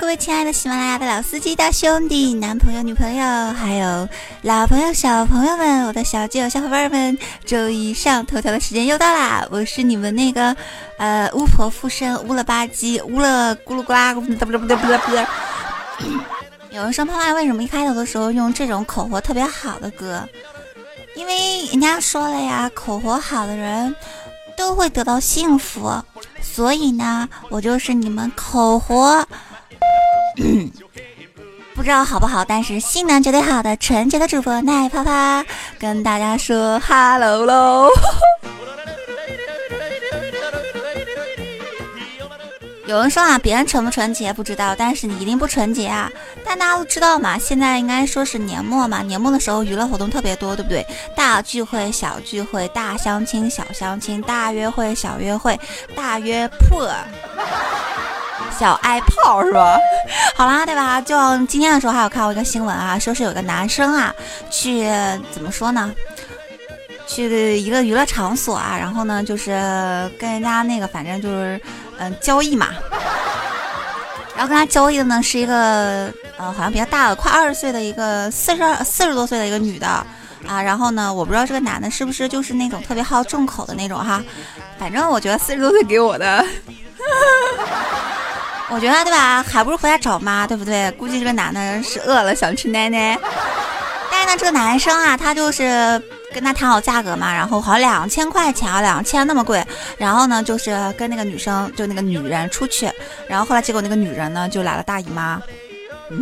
各位亲爱的喜马拉雅的老司机、大兄弟、男朋友、女朋友，还有老朋友、小朋友们，我的小基友、小伙伴们，周一上头条的时间又到啦！我是你们那个呃巫婆附身，乌了吧唧，乌了咕噜呱啦，不不不不不不。有人说泡泡为什么一开头的时候用这种口活特别好的歌？因为人家说了呀，口活好的人都会得到幸福，所以呢，我就是你们口活。不知道好不好，但是性能绝对好的纯洁的主播奶泡泡跟大家说哈喽有人说啊，别人纯不纯洁不知道，但是你一定不纯洁啊。但大家都知道嘛，现在应该说是年末嘛，年末的时候娱乐活动特别多，对不对？大聚会、小聚会、大相亲、小相亲、大约会、小约会、大约破。小爱炮是吧？好啦，对吧？就今天的时候还有看过一个新闻啊，说是有个男生啊，去怎么说呢？去一个娱乐场所啊，然后呢，就是跟人家那个，反正就是嗯交易嘛。然后跟他交易的呢是一个呃，好像比较大的，快二十岁的一个四十二四十多岁的一个女的啊。然后呢，我不知道这个男的是不是就是那种特别好重口的那种哈。反正我觉得四十多岁给我的。我觉得对吧，还不如回家找妈，对不对？估计这个男的是饿了想吃奶奶。但是呢，这个男生啊，他就是跟他谈好价格嘛，然后好两千块钱啊，两千那么贵。然后呢，就是跟那个女生，就那个女人出去。然后后来结果那个女人呢，就来了大姨妈。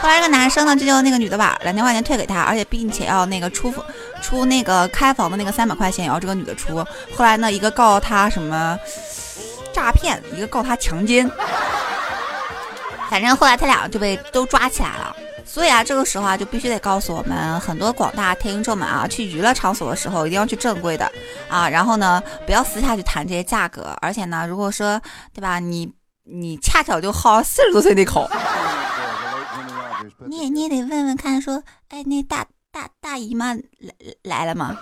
后来这个男生呢，就叫那个女的把两千块钱退给他，而且并且要那个出出那个开房的那个三百块钱也要这个女的出。后来呢，一个告他什么？诈骗，一个告他强奸，反正后来他俩就被都抓起来了。所以啊，这个时候啊，就必须得告诉我们很多广大听众们啊，去娱乐场所的时候一定要去正规的啊，然后呢，不要私下去谈这些价格。而且呢，如果说对吧，你你恰巧就好四十多岁那口，你也你也得问问看，说哎，那大大大姨妈来来了吗？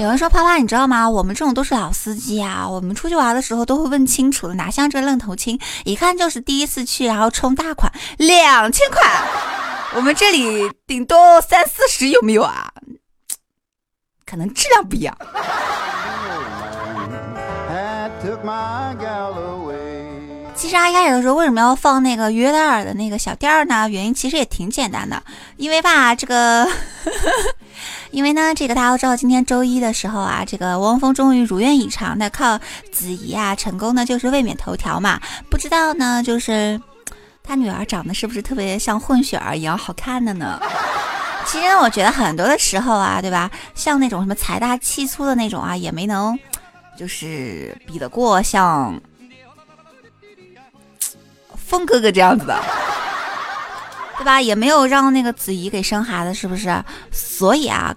有人说：“啪啪，你知道吗？我们这种都是老司机啊，我们出去玩的时候都会问清楚的，哪像这愣头青，一看就是第一次去，然后充大款两千块，我们这里顶多三四十，有没有啊？可能质量不一样。”其实一开始的时候为什么要放那个约德尔的那个小调呢？原因其实也挺简单的，因为吧，这个，因为呢，这个大家都知道，今天周一的时候啊，这个汪峰终于如愿以偿的靠子怡啊成功的就是卫冕头条嘛。不知道呢，就是他女儿长得是不是特别像混血儿一样好看的呢？其实我觉得很多的时候啊，对吧？像那种什么财大气粗的那种啊，也没能就是比得过像。峰哥哥这样子的，对吧？也没有让那个子怡给生孩子，是不是？所以啊，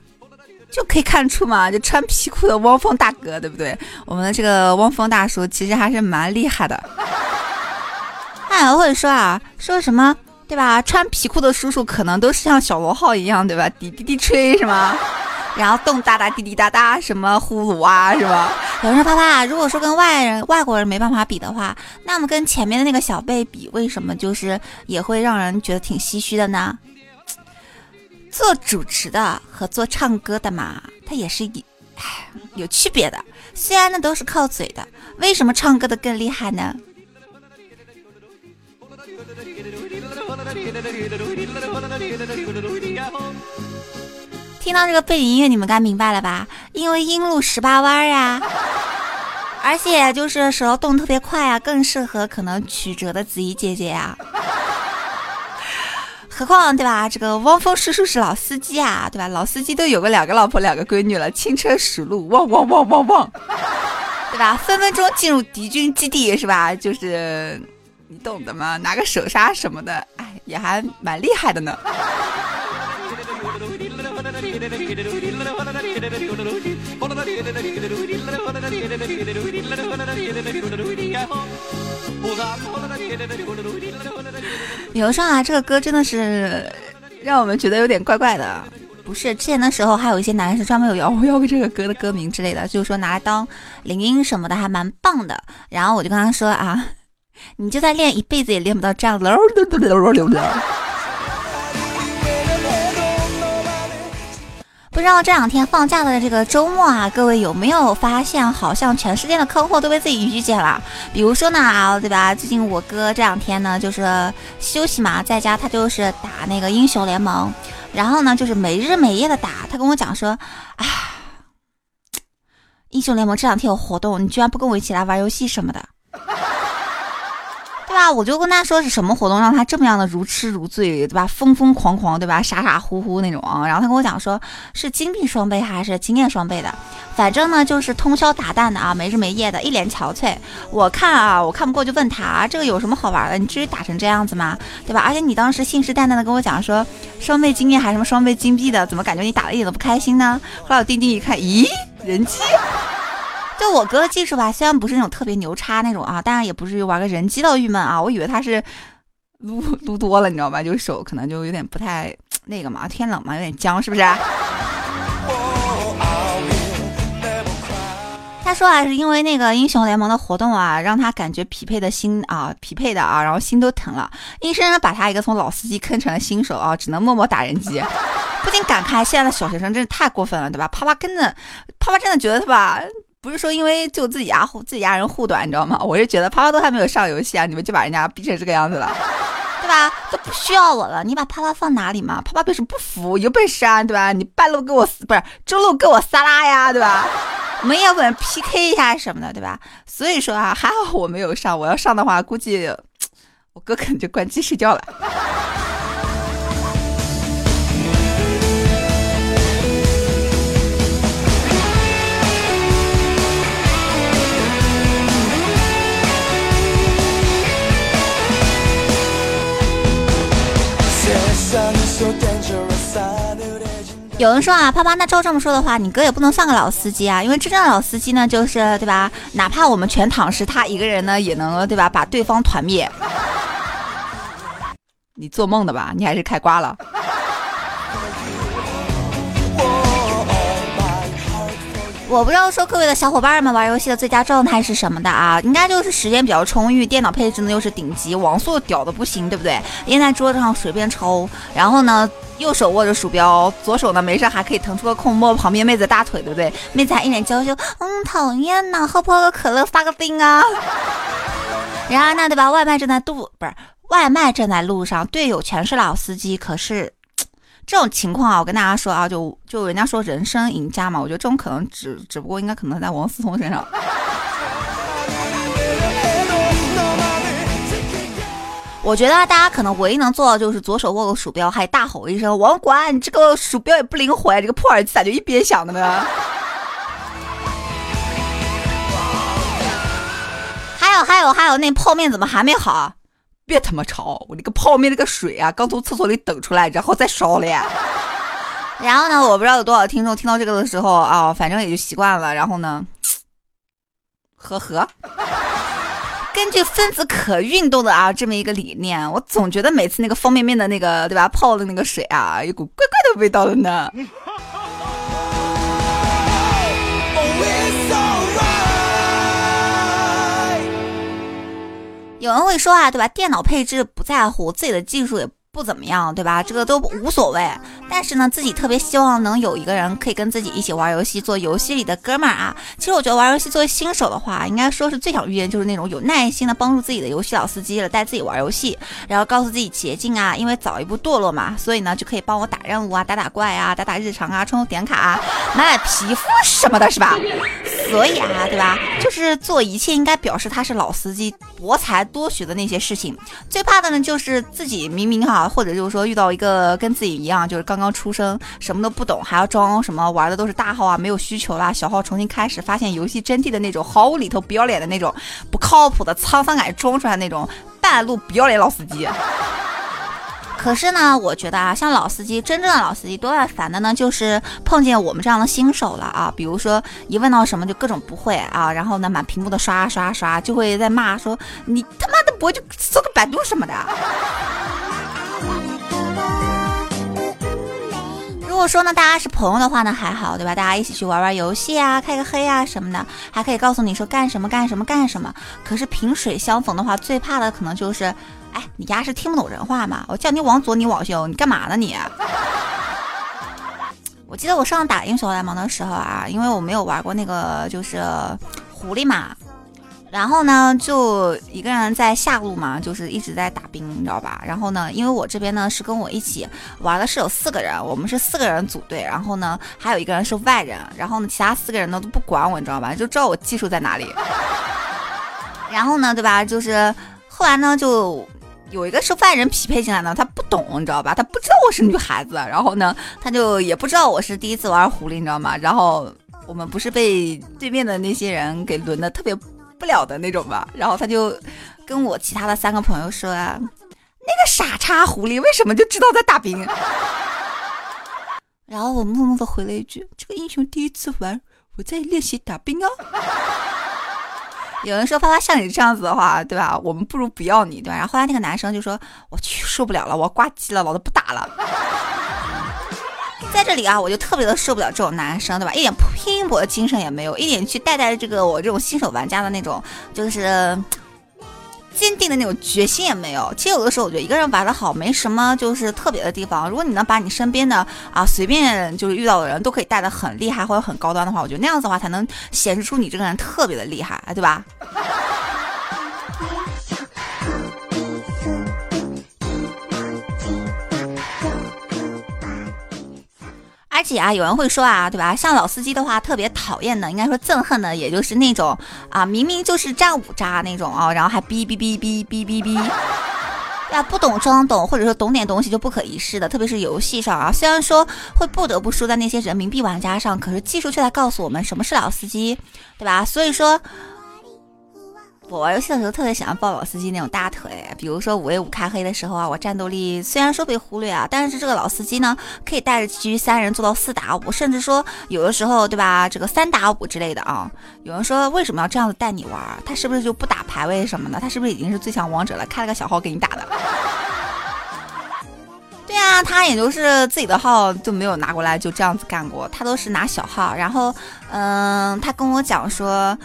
就可以看出嘛，就穿皮裤的汪峰大哥，对不对？我们的这个汪峰大叔其实还是蛮厉害的。还有会说啊，说什么，对吧？穿皮裤的叔叔可能都是像小螺号一样，对吧？滴滴滴吹是吗？然后动哒哒滴滴哒哒，什么呼噜啊，是吧？有人说啪啪，如果说跟外人、外国人没办法比的话，那么跟前面的那个小贝比，为什么就是也会让人觉得挺唏嘘的呢？做主持的和做唱歌的嘛，他也是一，唉，有区别的。虽然那都是靠嘴的，为什么唱歌的更厉害呢？听到这个背景音乐，你们该明白了吧？因为阴路十八弯呀，而且就是时候动特别快啊，更适合可能曲折的子怡姐姐呀。何况对吧？这个汪峰叔叔是老司机啊，对吧？老司机都有个两个老婆两个闺女了，轻车熟路，汪汪汪汪汪，对吧？分分钟进入敌军基地是吧？就是你懂的嘛，拿个手刹什么的，哎，也还蛮厉害的呢。刘上啊，这个歌真的是让我们觉得有点怪怪的。不是之前的时候，还有一些男生专门有要要这个歌的歌名之类的，就是说拿来当铃音什么的，还蛮棒的。然后我就跟他说啊，你就在练一辈子也练不到这样的。不知道这两天放假的这个周末啊，各位有没有发现，好像全世界的坑货都被自己遇见了？比如说呢，啊，对吧？最近我哥这两天呢，就是休息嘛，在家他就是打那个英雄联盟，然后呢，就是没日没夜的打。他跟我讲说，啊，英雄联盟这两天有活动，你居然不跟我一起来玩游戏什么的。对吧？我就跟他说是什么活动让他这么样的如痴如醉，对吧？疯疯狂狂，对吧？傻傻乎乎那种啊。然后他跟我讲说，是金币双倍还是经验双倍的？反正呢就是通宵达旦的啊，没日没夜的，一脸憔悴。我看啊，我看不过就问他，这个有什么好玩的？你至于打成这样子吗？对吧？而且你当时信誓旦旦的跟我讲说双倍经验还是什么双倍金币的，怎么感觉你打的一点都不开心呢？后来我定定一看，咦，人机。就我哥的技术吧，虽然不是那种特别牛叉那种啊，当然也不至于玩个人机到郁闷啊。我以为他是撸 撸多了，你知道吧？就手可能就有点不太那个嘛，天冷嘛，有点僵，是不是？他说啊，是因为那个英雄联盟的活动啊，让他感觉匹配的心啊，匹配的啊，然后心都疼了，硬生生把他一个从老司机坑成了新手啊，只能默默打人机。不禁感慨，现在的小学生真是太过分了，对吧？啪啪跟着，啪啪真的觉得他吧。不是说因为就自己家护自己家人护短，你知道吗？我是觉得啪啪都还没有上游戏啊，你们就把人家逼成这个样子了，对吧？都不需要我了，你把啪啪放哪里嘛？啪啪表示不服，有本事啊，对吧？你半路给我不是中路给我撒拉呀，对吧？我们要不然 PK 一下什么的，对吧？所以说啊，还好我没有上，我要上的话，估计 我哥可能就关机睡觉了。有人说啊，啪啪，那照这么说的话，你哥也不能算个老司机啊，因为真正的老司机呢，就是对吧？哪怕我们全躺尸，他一个人呢，也能对吧，把对方团灭。你做梦的吧？你还是开挂了。我不知道说各位的小伙伴们玩游戏的最佳状态是什么的啊？应该就是时间比较充裕，电脑配置呢又是顶级，网速屌的不行，对不对？烟在桌子上随便抽，然后呢，右手握着鼠标，左手呢没事还可以腾出个空摸旁边妹子大腿，对不对？妹子还一脸娇羞，嗯，讨厌呐，喝不喝个可乐发个病啊？然而呢，对吧？外卖正在路不是外卖正在路上，队友全是老司机，可是。这种情况啊，我跟大家说啊，就就人家说人生赢家嘛，我觉得这种可能只只不过应该可能在王思聪身上。我觉得大家可能唯一能做到就是左手握个鼠标，还大吼一声“网管”，你这个鼠标也不灵活呀，这个破耳机咋就一边响的呢？还有还有还有，那泡面怎么还没好？别他妈吵！我那个泡面那个水啊，刚从厕所里等出来，然后再烧了呀。然后呢，我不知道有多少听众听到这个的时候啊，反正也就习惯了。然后呢，呵呵。根据分子可运动的啊这么一个理念，我总觉得每次那个方便面的那个对吧泡的那个水啊，有股怪怪的味道的呢。有人会说啊，对吧？电脑配置不在乎，自己的技术也。不怎么样，对吧？这个都无所谓。但是呢，自己特别希望能有一个人可以跟自己一起玩游戏，做游戏里的哥们儿啊。其实我觉得玩游戏作为新手的话，应该说是最想遇见就是那种有耐心的帮助自己的游戏老司机了，带自己玩游戏，然后告诉自己捷径啊。因为早一步堕落嘛，所以呢就可以帮我打任务啊，打打怪啊，打打日常啊，充充点卡啊，买买皮肤什么的，是吧？所以啊，对吧？就是做一切应该表示他是老司机，博才多学的那些事情。最怕的呢就是自己明明哈。或者就是说遇到一个跟自己一样，就是刚刚出生，什么都不懂，还要装什么玩的都是大号啊，没有需求啦，小号重新开始，发现游戏真谛的那种，毫无里头不要脸的那种，不靠谱的沧桑感装出来那种半路不要脸老司机。可是呢，我觉得啊，像老司机，真正的老司机多半烦的呢，就是碰见我们这样的新手了啊。比如说一问到什么就各种不会啊，然后呢满屏幕的刷刷刷，就会在骂说你他妈的不会就搜个百度什么的。如果说呢，大家是朋友的话呢，还好，对吧？大家一起去玩玩游戏啊，开个黑啊什么的，还可以告诉你说干什么干什么干什么。可是萍水相逢的话，最怕的可能就是，哎，你丫是听不懂人话吗？我叫你往左，你往右，你干嘛呢你？我记得我上打英雄联盟的时候啊，因为我没有玩过那个就是狐狸嘛。然后呢，就一个人在下路嘛，就是一直在打兵，你知道吧？然后呢，因为我这边呢是跟我一起玩的是有四个人，我们是四个人组队，然后呢还有一个人是外人，然后呢其他四个人呢都不管我，你知道吧？就知道我技术在哪里。然后呢，对吧？就是后来呢，就有一个是外人匹配进来的，他不懂，你知道吧？他不知道我是女孩子，然后呢，他就也不知道我是第一次玩狐狸，你知道吗？然后我们不是被对面的那些人给轮的特别。不了的那种吧，然后他就跟我其他的三个朋友说：“啊，那个傻叉狐狸为什么就知道在打兵？” 然后我默默的回了一句：“这个英雄第一次玩，我在练习打兵啊。”有人说：“发发像你这样子的话，对吧？我们不如不要你，对吧？”然后后来那个男生就说：“我去，受不了了，我要挂机了，老子不打了。”在这里啊，我就特别的受不了这种男生，对吧？一点拼搏的精神也没有，一点去带带这个我这种新手玩家的那种，就是坚定的那种决心也没有。其实有的时候，我觉得一个人玩的好，没什么就是特别的地方。如果你能把你身边的啊随便就是遇到的人都可以带的很厉害或者很高端的话，我觉得那样子的话才能显示出你这个人特别的厉害，对吧？而且啊，有人会说啊，对吧？像老司机的话，特别讨厌的，应该说憎恨的，也就是那种啊，明明就是战五渣那种啊，然后还哔哔哔哔哔哔哔，对吧？不懂装懂，或者说懂点东西就不可一世的，特别是游戏上啊，虽然说会不得不输在那些人民币玩家上，可是技术却在告诉我们什么是老司机，对吧？所以说。我玩游戏的时候特别喜欢抱老司机那种大腿，比如说五 v 五开黑的时候啊，我战斗力虽然说被忽略啊，但是这个老司机呢，可以带着其余三人做到四打五，甚至说有的时候对吧，这个三打五之类的啊。有人说为什么要这样子带你玩？他是不是就不打排位什么的？他是不是已经是最强王者了？开了个小号给你打的？对啊，他也就是自己的号就没有拿过来就这样子干过，他都是拿小号。然后嗯，他跟我讲说。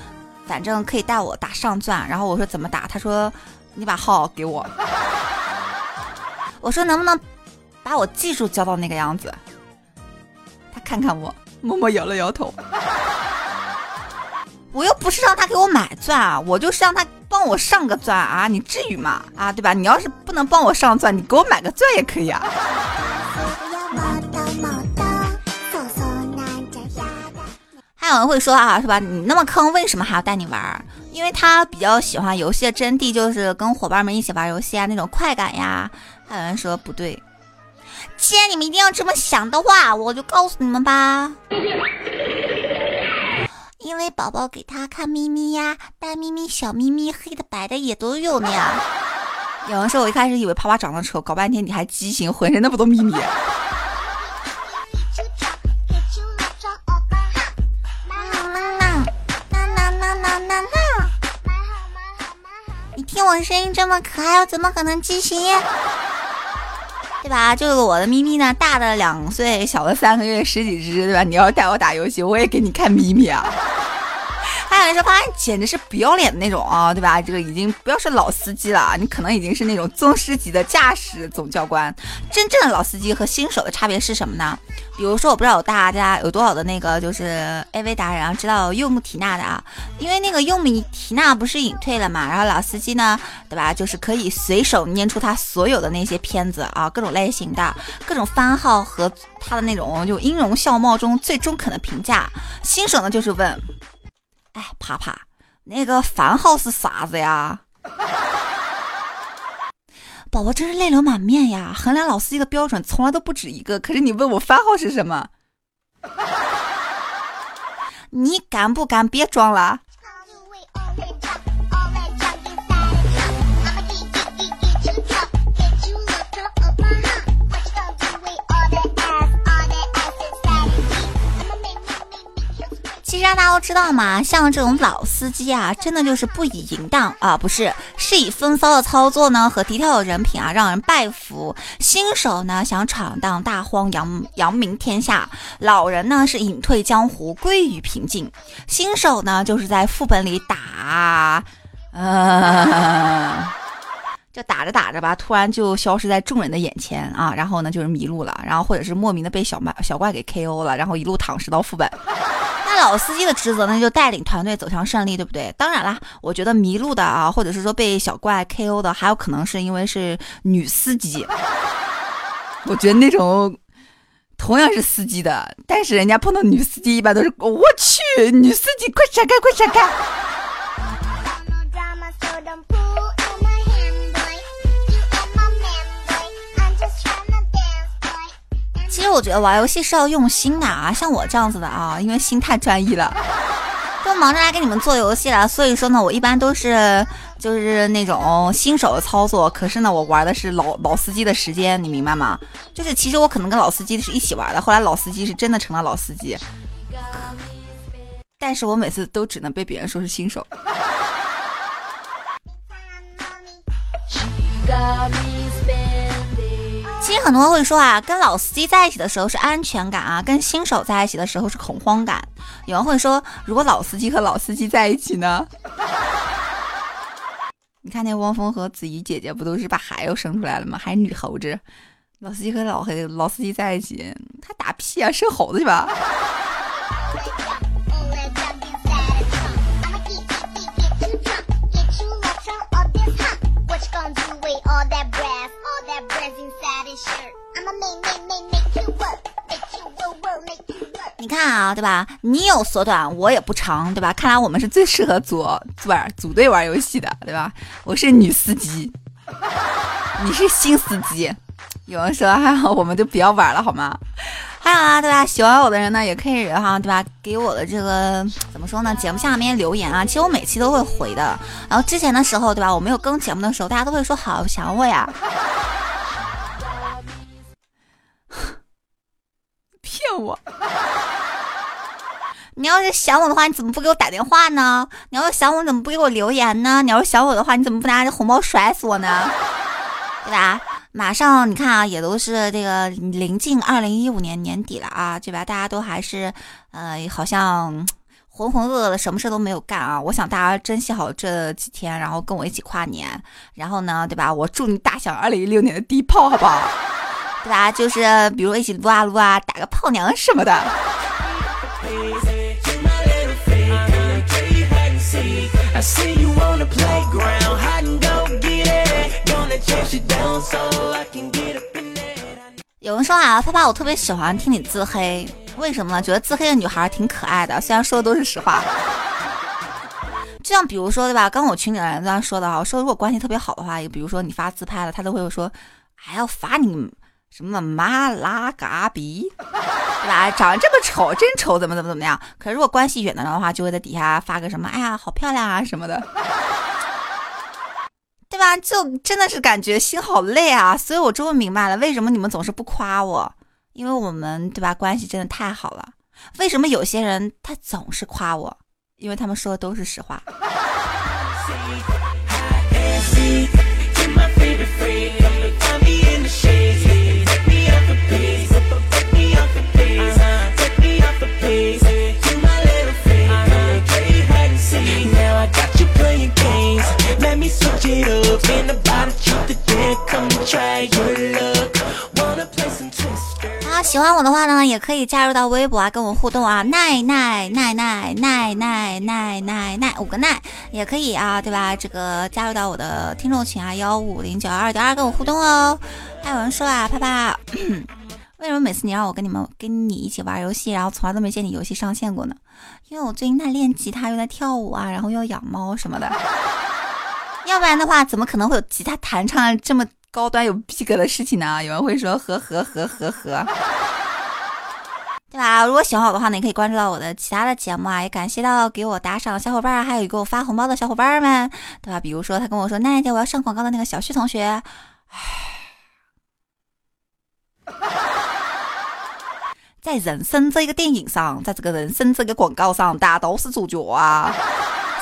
反正可以带我打上钻，然后我说怎么打？他说你把号给我。我说能不能把我技术教到那个样子？他看看我，默默摇了摇头。我又不是让他给我买钻啊，我就是让他帮我上个钻啊！你至于吗？啊，对吧？你要是不能帮我上钻，你给我买个钻也可以啊。还有人会说啊，是吧？你那么坑，为什么还要带你玩？因为他比较喜欢游戏的真谛，就是跟伙伴们一起玩游戏啊，那种快感呀。还有人说不对，既然你们一定要这么想的话，我就告诉你们吧。因为宝宝给他看咪咪呀，大咪咪、小咪咪、黑的、白的也都有呢。有人说我一开始以为啪啪长得丑，搞半天你还畸形，浑身那么多咪咪。声音这么可爱，我怎么可能畸形？对吧？就是我的咪咪呢，大的两岁，小的三个月，十几只，对吧？你要带我打游戏，我也给你看咪咪啊。还有人说，发现简直是不要脸的那种啊，对吧？这个已经不要说老司机了，你可能已经是那种宗师级的驾驶总教官。真正的老司机和新手的差别是什么呢？比如说，我不知道大家有多少的那个就是 AV 达人啊，知道柚木缇娜的啊？因为那个柚木缇娜不是隐退了嘛，然后老司机呢，对吧？就是可以随手捏出他所有的那些片子啊，各种类型的，各种番号和他的那种就音容笑貌中最中肯的评价。新手呢，就是问。哎，啪啪，那个番号是啥子呀？宝宝真是泪流满面呀！衡量老师一个标准从来都不止一个，可是你问我番号是什么？你敢不敢别装了？其实大家都知道嘛，像这种老司机啊，真的就是不以淫荡啊，不是，是以风骚的操作呢和低调的人品啊，让人拜服。新手呢想闯荡大荒，扬扬名天下；老人呢是隐退江湖，归于平静。新手呢就是在副本里打，呃。就打着打着吧，突然就消失在众人的眼前啊！然后呢，就是迷路了，然后或者是莫名的被小怪小怪给 KO 了，然后一路躺尸到副本。那老司机的职责呢，就带领团队走向胜利，对不对？当然啦，我觉得迷路的啊，或者是说被小怪 KO 的，还有可能是因为是女司机。我觉得那种同样是司机的，但是人家碰到女司机一般都是我去，女司机快闪开，快闪开！我觉得玩游戏是要用心的啊，像我这样子的啊，因为心太专一了，都忙着来给你们做游戏了，所以说呢，我一般都是就是那种新手的操作，可是呢，我玩的是老老司机的时间，你明白吗？就是其实我可能跟老司机是一起玩的，后来老司机是真的成了老司机，但是我每次都只能被别人说是新手。其实很多人会说啊，跟老司机在一起的时候是安全感啊，跟新手在一起的时候是恐慌感。有人会说，如果老司机和老司机在一起呢？你看那汪峰和子怡姐姐不都是把孩子生出来了吗？还是女猴子。老司机和老黑老司机在一起，他打屁啊，生猴子去吧。你看啊，对吧？你有所短，我也不长，对吧？看来我们是最适合组组组队玩游戏的，对吧？我是女司机，你是新司机。有人说还好，我们就不要玩了，好吗？还有啊，对吧？喜欢我的人呢，也可以哈，对吧？给我的这个怎么说呢？节目下面留言啊，其实我每期都会回的。然后之前的时候，对吧？我没有更节目的时候，大家都会说好想我呀。骗我！你要是想我的话，你怎么不给我打电话呢？你要是想我，怎么不给我留言呢？你要是想我的话，你怎么不拿着红包甩死我呢？对吧？马上你看啊，也都是这个临近二零一五年年底了啊，对吧？大家都还是呃，好像 浑浑噩噩的，什么事都没有干啊。我想大家珍惜好这几天，然后跟我一起跨年，然后呢，对吧？我祝你大响二零一六年的第一炮，好不好？对吧？就是比如一起撸啊撸啊，打个炮娘什么的。有人说啊，爸爸，我特别喜欢听你自黑，为什么呢？觉得自黑的女孩挺可爱的，虽然说的都是实话。就像比如说，对吧？刚我群里的人这样说的啊，说如果关系特别好的话，也比如说你发自拍了，他都会说还要发你什么妈拉嘎比，对吧？长得这么丑，真丑，怎么怎么怎么样？可如果关系远的的话，就会在底下发个什么，哎呀，好漂亮啊什么的。对吧？就真的是感觉心好累啊！所以我终于明白了，为什么你们总是不夸我，因为我们对吧关系真的太好了。为什么有些人他总是夸我？因为他们说的都是实话。啊，喜欢我的话呢，也可以加入到微博啊，跟我互动啊，奈奈奈奈奈奈奈奈奈五个奈也可以啊，对吧？这个加入到我的听众群啊，幺五零九二点二跟我互动哦。还有人说啊，啪啪，为什么每次你让我跟你们跟你一起玩游戏，然后从来都没见你游戏上线过呢？因为我最近在练吉他，又在跳舞啊，然后又养猫什么的。要不然的话，怎么可能会有吉他弹唱这么高端有逼格的事情呢？有人会说呵呵呵呵呵，对吧？如果喜欢我的话呢，也可以关注到我的其他的节目啊，也感谢到给我打赏的小伙伴，还有给我发红包的小伙伴们，对吧？比如说他跟我说娜姐我要上广告的那个小旭同学，唉。在人生这个电影上，在这个人生这个广告上，大家都是主角啊。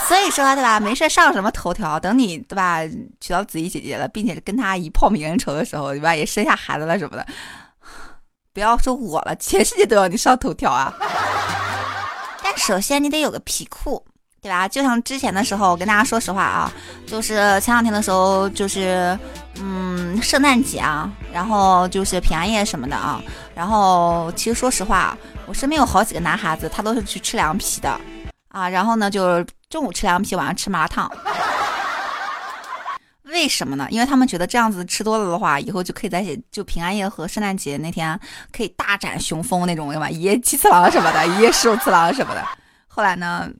所以说，对吧？没事上什么头条，等你对吧娶到子怡姐姐了，并且跟她一炮泯恩仇的时候，对吧？也生下孩子了什么的，不要说我了，全世界都要你上头条啊！但首先你得有个皮裤，对吧？就像之前的时候，我跟大家说实话啊，就是前两天的时候，就是嗯，圣诞节啊，然后就是平安夜什么的啊，然后其实说实话，我身边有好几个男孩子，他都是去吃凉皮的。啊，然后呢，就中午吃凉皮，晚上吃麻辣烫。为什么呢？因为他们觉得这样子吃多了的话，以后就可以在就平安夜和圣诞节那天可以大展雄风那种，对吧？一夜七次郎什么的，一夜十五次郎什么的。后来呢，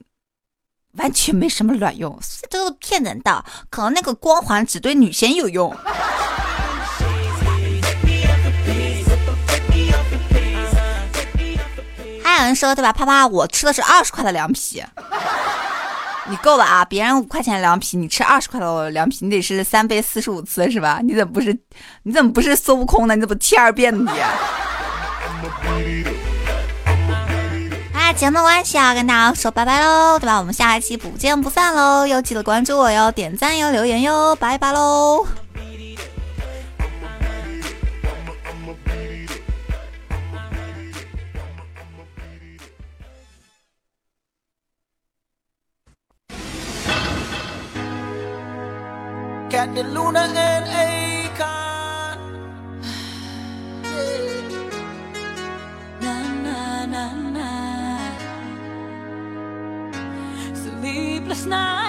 完全没什么卵用，这都是骗人的。可能那个光环只对女生有用。还有人说对吧，啪啪，我吃的是二十块的凉皮，你够了啊！别人五块钱凉皮，你吃二十块的凉皮，你得是三杯四十五次是吧？你怎么不是？你怎么不是孙悟空呢？你怎么七二遍呢你？哎，节目关系啊，跟大家说拜拜喽，对吧？我们下一期不见不散喽！要记得关注我哟，点赞哟，留言哟，拜拜喽！Cat the Luna and Akon. na na na na. Sleepless night.